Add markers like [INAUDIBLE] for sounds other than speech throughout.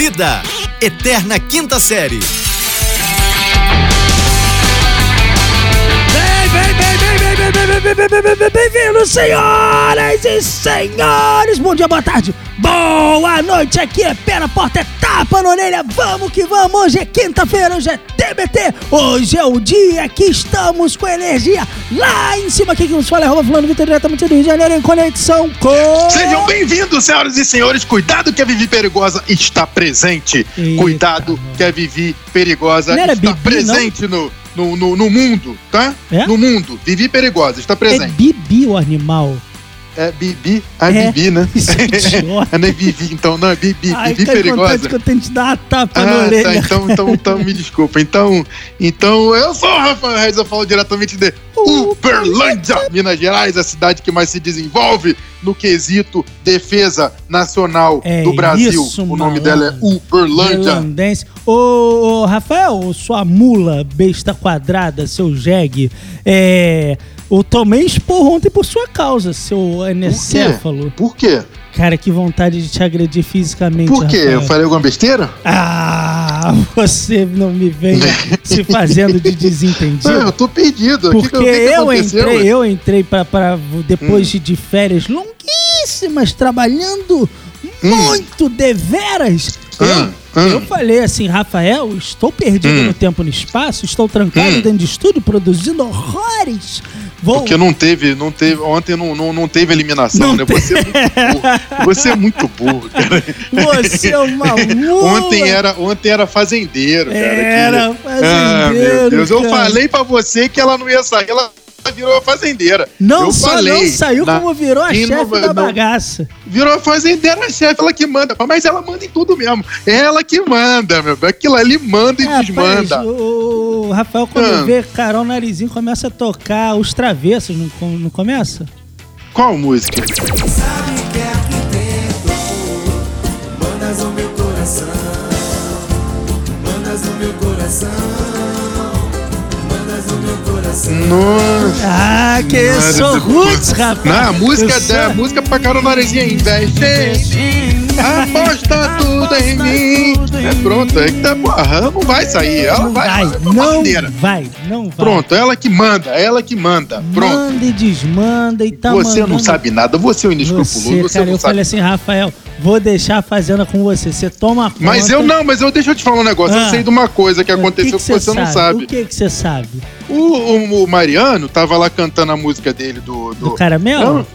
Vida, Eterna Quinta Série. Bem-vindos, senhoras e senhores! Bom dia, boa tarde, boa noite! Aqui é pé na porta, é tapa na orelha, vamos que vamos! Hoje é quinta-feira, hoje é TBT, hoje é o dia que estamos com energia lá em cima. Aqui que nos fala é Roma Fulano Vitor, diretamente do Rio de Janeiro, em conexão com... Sejam bem-vindos, senhoras e senhores! Cuidado que a Vivi Perigosa está presente! Eita, Cuidado que a Vivi Perigosa Não está Bibi, presente no, no, no, no mundo, tá? É? No mundo. Vivi Perigosa está É presente. Bibi o animal. É, Bibi, a É, Bibi, né? [LAUGHS] isso é [LAUGHS] idiota. não é Vivi, então, não, é Bibi, Ai, cara, vontade Perigosa. que eu tenho de dar uma tapa na Ah, orelha. tá, então, então, então, me [LAUGHS] desculpa. Então, então, eu sou o Rafael Reis, eu falo diretamente de Uberlândia, Minas Gerais, a cidade que mais se desenvolve no quesito defesa nacional É do Brasil. isso, o nome dela é Uberlândia. Irlandense. Ô, Rafael, sua mula besta quadrada, seu jegue, é. Eu tomei esporro ontem por sua causa, seu anencéfalo. Por quê? Cara, que vontade de te agredir fisicamente. Por quê? Rafael. Eu falei alguma besteira? Ah, você não me venha se fazendo de desentendido. Não, eu tô perdido. Porque que que eu entrei, eu entrei pra, pra depois de, de férias longuíssimas, trabalhando muito deveras. Eu, Hum, hum. eu falei assim, Rafael, estou perdido Hum. no tempo e no espaço, estou trancado Hum. dentro de estúdio produzindo horrores. Vou. Porque não teve, não teve, ontem não, não, não teve eliminação, Não né? Você é muito burro. Você é muito burro, cara. Você é uma mula. Ontem era, ontem era fazendeiro, cara. que- Era Ah, fazendeiro. meu Deus. Eu cara. falei pra você que ela não ia sair, ela virou fazendeira. Não eu só falei, não saiu, na- como virou a chefe da bagaça. Virou fazendeira chefe, ela que manda. Mas ela manda em tudo mesmo. Ela que manda, meu. Aquilo ali manda e É, desmanda. rapaz, o, o Rafael, quando Ah. vê Carol Narizinho, começa a tocar os travessos, não, não começa? Qual música? Sabe que é aqui dentro Mandas no meu coração Mandas no meu coração Mandas no meu coração Nossa. Ah, que eu Mas- sou roots, rapaz. Não, a música, é sou- da, a música pra Carol Narizinha. Investe em mim. Aposta tudo em mim. É pronto, é que tá, porra, não vai sair. Ela Não vai, vai, não vai, não vai. Pronto, ela que manda, ela que manda. Pronto. Manda e desmanda e tá você não mandando- sabe nada, você é um inescrupuloso, Você, você, cara, não eu sabe. falei assim, Rafael, vou deixar a fazenda com você. Você toma conta. Mas eu não, mas eu deixa eu te falar um negócio. Ah. Eu sei de uma coisa que aconteceu que, você não sabe. O que que você sabe? O, o- o Mariano tava lá cantando a música dele do. Do caramelo?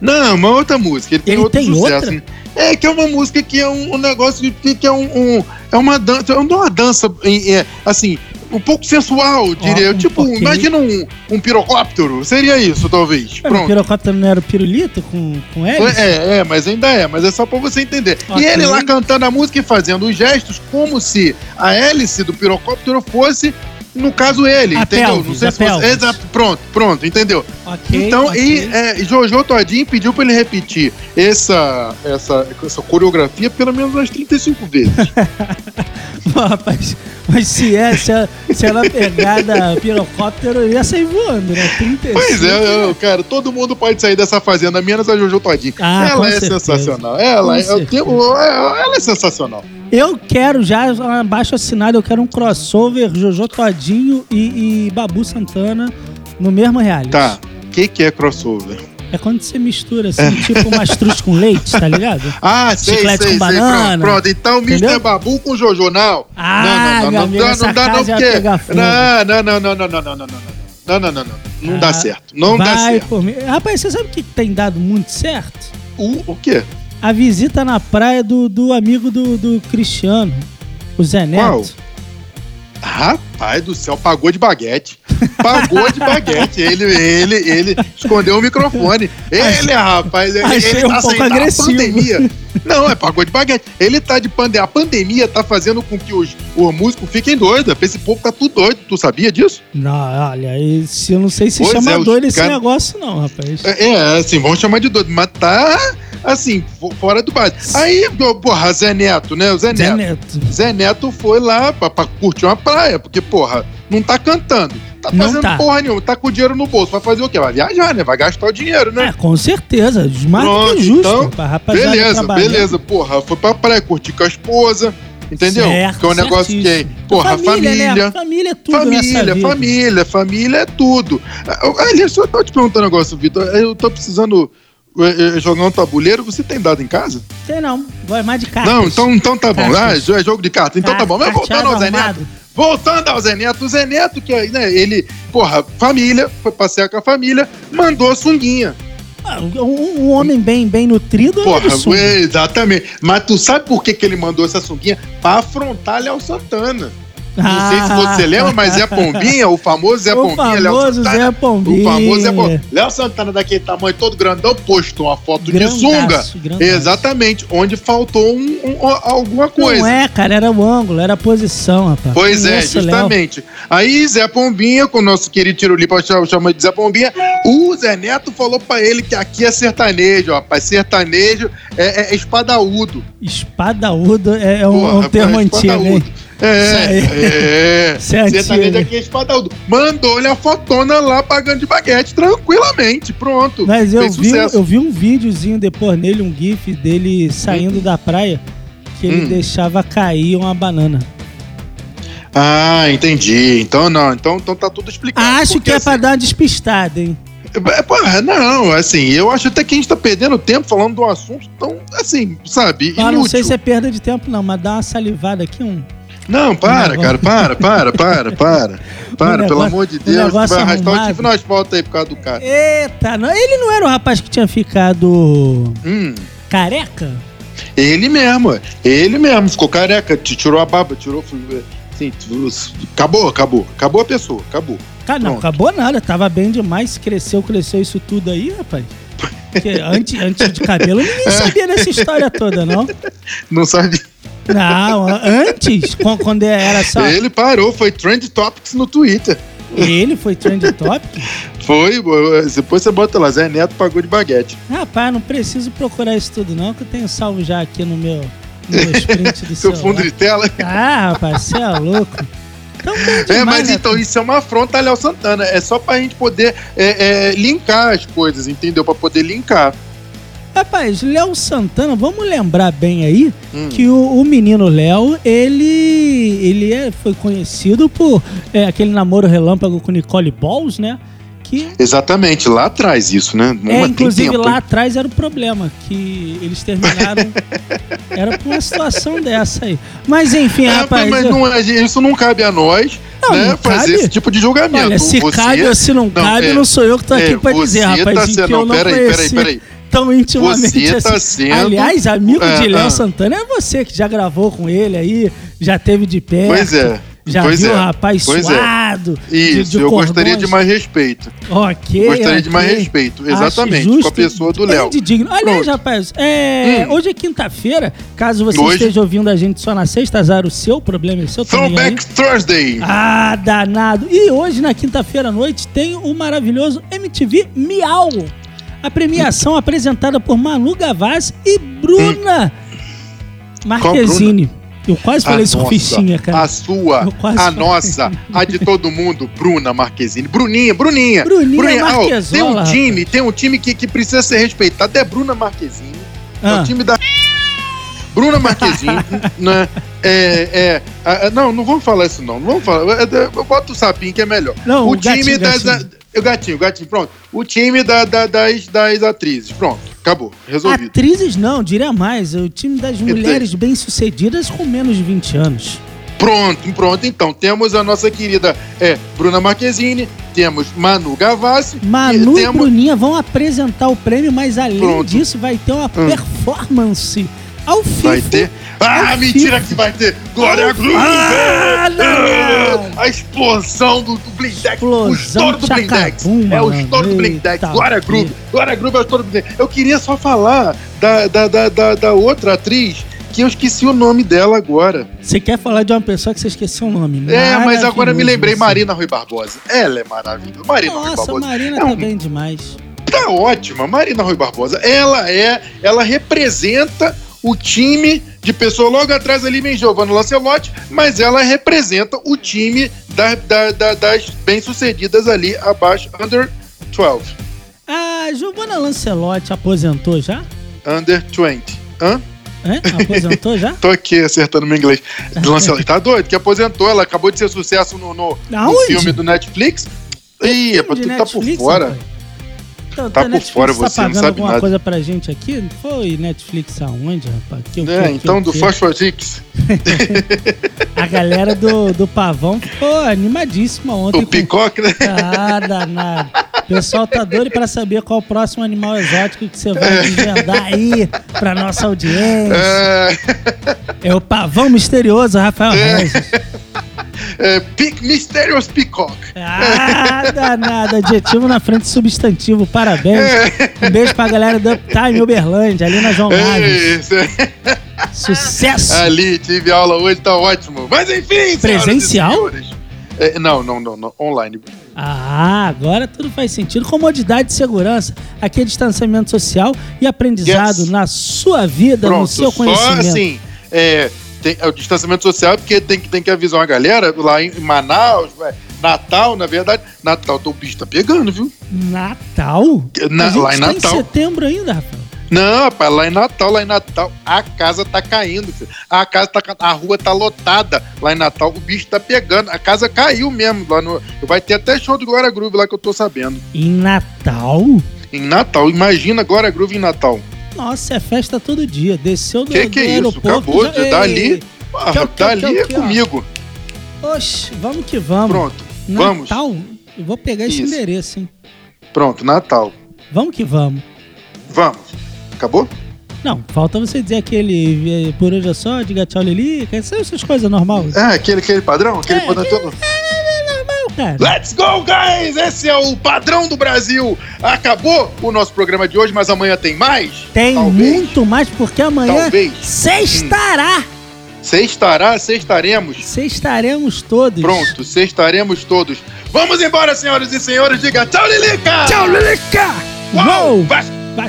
Não, não, uma outra música. Ele tem Ele outro tem sucesso. outra? né? É, que é uma música que é um, um negócio de que é um, um- É uma dança. É uma dança, é, assim, um pouco sensual, diria. eu. um tipo, pouquinho. imagina um, um pirocóptero. Seria isso, talvez. O Pronto. pirocóptero não era o pirulito com, com hélice? É, é, mas ainda é, mas é só pra você entender. Ok. E ele lá cantando a música e fazendo os gestos como se a hélice do pirocóptero fosse, no caso, ele, A entendeu? pelvis, Não sei se você. Exato, pronto, pronto, entendeu? Ok, então, ok. e é, Jojo Todinho pediu pra ele repetir essa, essa, essa coreografia pelo menos umas 35 vezes. [LAUGHS] Rapaz, mas se é, se, é- se ela pegada pirocóptero, eu ia sair voando, né? 35. Pois é, eu, cara, todo mundo pode sair dessa fazenda, menos a Jojo Todinho. Ah, ela é certeza. sensacional. Ela, Com é, eu tenho- ela é sensacional. Eu quero já abaixo assinado, eu quero um crossover Jojo Todinho e, e Babu Santana no mesmo reality. Tá. O que, que é crossover? É quando você mistura, assim, é. tipo mastruz com leite, tá ligado? Ah, sei, Chiclete sei, com sei. Banana, pronto, pronto, então mistura Babu com Jojo, não. Ah, não, não, não, não, não, dá não, porque... Não, não, não, não, não, não, não, não. Não, não, não, não. Não ah, dá certo. Não dá certo. Por mim. Rapaz, você sabe o que tem dado muito certo? O, o quê? A visita na praia do, do amigo do, do Cristiano, o Zé Neto. Qual? Rapaz do céu, pagou de baguete. Pagou de baguete. Ele, ele, ele escondeu o microfone. Ele, rapaz, ele, achei ele um tá pouco saindo da agressivo. pandemia. Não, é pagou de baguete. Ele tá de pandemia. A pandemia tá fazendo com que os, os músicos fiquem doidos. Esse povo tá tudo doido. Tu sabia disso? Não, olha, eu não sei se Pois chama é, doido esse cara- negócio, não, rapaz. É, é, assim, vamos chamar de doido, mas tá, assim, fo- fora do base. Aí, porra, Zé Neto, né? O Zé Zé Neto. Neto. Zé Neto foi lá pra, pra curtir uma praia, porque, porra, não tá cantando. tá Não fazendo tá. porra nenhuma, tá com o dinheiro no bolso. Vai fazer o quê? Vai viajar, né? Vai gastar o dinheiro, né? É, com certeza. Mais do Pronto, que justo. então, pra rapaziada beleza, beleza, porra. Foi pra praia curtir com a esposa, entendeu? Certo, que é um negócio que é, certíssimo. porra, família. Né? Família é tudo Família, família, família é tudo. Ah, Aliás, eu tô te perguntando um negócio, Vitor. Eu tô precisando jogar um tabuleiro. Você tem dado em casa? Sei não. Gosto mais de cartas. Não, então, então tá bom. Ah, Cartas. é jogo de carta. Então tá bom. Mas voltando ao Zé Neto. Voltando ao Zé Neto, o Zé Neto, que né, ele, porra, família, foi passear com a família, mandou a sunguinha. Ah, Um, um homem bem, bem nutrido é Porra, sunga. exatamente. Mas tu sabe por que, que ele mandou essa sunguinha? Pra afrontar Léo Santana. Não sei se você lembra, mas Zé Pombinha, o famoso Zé Ah. O Pombinha, Léo famoso Santana. Zé Pombinha. O famoso Zé Pombinha. Léo Santana, daquele tamanho todo grandão, postou uma foto Grandaço, de sunga. grandaço. Exatamente, onde faltou um- um- alguma coisa. Não é, cara, era o ângulo, era a posição, rapaz. Pois é, o Léo. justamente. Aí Zé Pombinha, com o nosso querido Tirulipa chama, de Zé Pombinha, o Zé Neto falou pra ele que aqui é sertanejo, rapaz. Sertanejo é, é espadaúdo. Espadaúdo é, é um, Porra, um termo antigo, hein? Espadaúdo. É, é. Isso é antigo, Sertanejo aqui é espadaúdo. Mandou-lhe a fotona lá pagando de baguete, tranquilamente, pronto. Mas eu Fez vi, sucesso. eu vi um videozinho depois nele, um gif dele saindo da praia, que ele Hum. deixava cair uma banana. Ah, entendi. Então não, então, então tá tudo explicado. Acho Porque, que é pra assim, dar uma despistada, hein? É, Porra, não, assim, eu acho até que a gente tá perdendo tempo falando de um assunto tão, assim, sabe, Ah, não sei inútil. se é perda de tempo, não, mas dá uma salivada aqui, um. Não, para, cara, para, para, para, para. [LAUGHS] Para, pelo negócio- amor de Deus, vai arrastar o arrumado. time no asfalto aí por causa do cara. Eita, não, ele não era o rapaz que tinha ficado Hum, careca? ele mesmo, ele mesmo, ficou careca, te tirou a barba, tirou, assim, acabou, acabou, acabou a pessoa, acabou. Cara, não, acabou nada, tava bem demais, cresceu, cresceu isso tudo aí, rapaz. Porque antes, antes de cabelo ninguém [LAUGHS] sabia dessa história toda, não. Não sabe? Não, antes, quan- quando era só. Ele parou, foi Trend Topics no Twitter. Ele foi trend topic? Foi, depois você bota lá, Zé Neto pagou de baguete. Rapaz, não preciso procurar isso tudo, não, que eu tenho salvo já aqui no meu, no meu [LAUGHS] sprint do Seu fundo de tela. Ah, rapaz, você é louco. Então, É, demais, mas né? então isso é uma afronta a Léo Santana. É só pra gente poder é, é, linkar as coisas, entendeu? Pra poder linkar. Rapaz, Léo Santana, vamos lembrar bem aí Hum. que o, o menino Léo, ele, ele é, foi conhecido por é, aquele namoro relâmpago com Nicole Balls, né? Que Exatamente, lá atrás isso, né? é, Uma- tem inclusive tempo, lá hein? atrás era o problema, que eles terminaram. [LAUGHS] era por uma situação dessa aí. Mas enfim, É, rapaz. mas eu- não é- isso não cabe a nós, Não, né? não fazer cabe. esse tipo de julgamento. Olha, se Você- cabe ou se não, cabe, é, não sou eu que tô aqui é, pra dizer, você rapaz. tá e que sendo- eu não peraí, peraí, peraí. Tão intimamente Você tá assim. sendo- Aliás, amigo É, de Léo ah. Santana é você que já gravou com ele aí, já teve de perto. Pois é. Já pois viu é. o rapaz Pois é. suado. de- Isso, de eu cordões. gostaria de mais respeito. Ok. gostaria de mais respeito, exatamente, justo, com a pessoa do Léo. de digno. Aliás, rapaz, é, Hum. hoje é quinta-feira. Caso você Hoje. esteja ouvindo a gente só na sexta, azar o seu, problema é seu. Throwback Thursday. Ah, danado! E hoje, na quinta-feira à noite, tem o maravilhoso MTV Miau. A premiação apresentada por Manu Gavassi e Bruna Marquezine. Eu quase falei A isso com Ah, fichinha, cara. A sua, a falei. nossa, a de todo mundo, Bruna Marquezine. Bruninha, Bruninha. Bruninha ó, tem um time, tem um time que, que precisa ser respeitado. É Bruna Marquezine. É Ah. o time da. Bruna Marquezine, [LAUGHS] né? É, é, ah, não, não vamos falar isso não. Não vamos falar. É, é, Eu boto o sapinho que é melhor. Não, o o time gatinho, das. gatinho. O gatinho, o gatinho, pronto. O time da, da- das, das atrizes. Pronto, acabou. Resolvido. Atrizes não, diria mais. O time das mulheres bem-sucedidas com menos de 20 anos. Pronto, pronto. Então, temos a nossa querida é, Bruna Marquezine, temos Manu Gavassi. Manu e e temos... Bruninha vão apresentar o prêmio, mas além Pronto. disso vai ter uma Hum. performance ao FIFA. Vai ter. Ah, mentira que vai ter! Glória Groove! Ah, não! A explosão do, do Blindex! O Explosão estouro do Blindex! É o estouro do Blindex! Glória Groove! Glória Groove é o estouro do Blindex! Eu queria só falar da, da, da, da, da outra atriz que eu esqueci o nome dela agora. Você quer falar de uma pessoa que você esqueceu o nome? É, mas agora eu me lembrei, você. Marina Rui Barbosa. Ela é maravilhosa. Marina Rui Nossa, Barbosa. Marina é tá um bem demais. tá ótima. Marina Rui Barbosa, ela é, ela representa o time de pessoa logo atrás ali vem Giovanna Lancelotti, mas ela representa o time da- da- da- das bem-sucedidas ali abaixo, under 12. A Giovanna Lancelotti aposentou já? Under 20. Hã? Hã? Aposentou já? [LAUGHS] Tô aqui acertando meu inglês. Lancelotti tá doido, que aposentou, ela acabou de ser sucesso no, no, no filme do Netflix. Ih, é pra tu tá por fora. rapaz? Então, Tá por fora, tá você não pagando sabe alguma nada. coisa pra gente aqui? Não foi Netflix aonde, rapaz? Que, que, É, que, então o do que? Fosforix. [LAUGHS] A galera do, do Pavão ficou animadíssima ontem. O Picoque, né? Ah, danado. O pessoal tá doido pra saber qual o próximo animal exótico que você vai desvendar aí pra nossa audiência. É, É o Pavão Misterioso, Rafael Regis. É, Pic, Mysterious Peacock. Ah, danado. Adjetivo na frente substantivo. Parabéns. É. Um beijo pra galera do Uptime Uberlândia, ali na João É Naves. Sucesso! Ali, tive aula hoje, tá ótimo. Mas enfim, Presencial? É, não, não, não, não, online. Ah, agora tudo faz sentido. Comodidade e segurança. Aqui é distanciamento social e aprendizado Yes. na sua vida, no Pronto, seu só conhecimento. assim, é, tem, é o distanciamento social, porque tem, que- tem que avisar uma galera lá em Manaus, ué, Natal, na verdade. Natal, o bicho tá pegando, viu? Natal? Na- lá em tá Natal. em setembro ainda, Rafael. Não, rapaz, lá em Natal, lá em Natal, a casa tá caindo, filho. A casa tá a rua tá lotada lá em Natal, o bicho tá pegando. A casa caiu mesmo lá no. Vai ter até show do Glória Groove lá que eu tô sabendo. Em Natal? Em Natal, imagina Glória Groove em Natal. Nossa, é festa todo dia. Desceu do, Que que é isso? aeroporto. Acabou de Ei, dali. Ah, o que, dali é ó? comigo. Oxe, vamos que vamos. Pronto, vamos. Natal? Eu vou pegar esse Isso. endereço, hein? Pronto, Natal. Vamos que vamos. Vamos. Acabou? Não, falta você dizer aquele eh, por hoje é só, diga tchau Lili, essas essas coisas normal. É, aquele, aquele padrão? Aquele É, padrão todo. É cara. Let's go, guys! Esse é o padrão do Brasil. Acabou o nosso programa de hoje, mas amanhã tem mais? Tem Talvez. muito mais, porque amanhã Talvez. sextará. Sextará, sextaremos. Sextaremos todos. Pronto, sextaremos todos. Vamos embora, senhoras e senhores. Diga tchau, Lilica! Tchau, Lilica! Uou! Vai- Vai.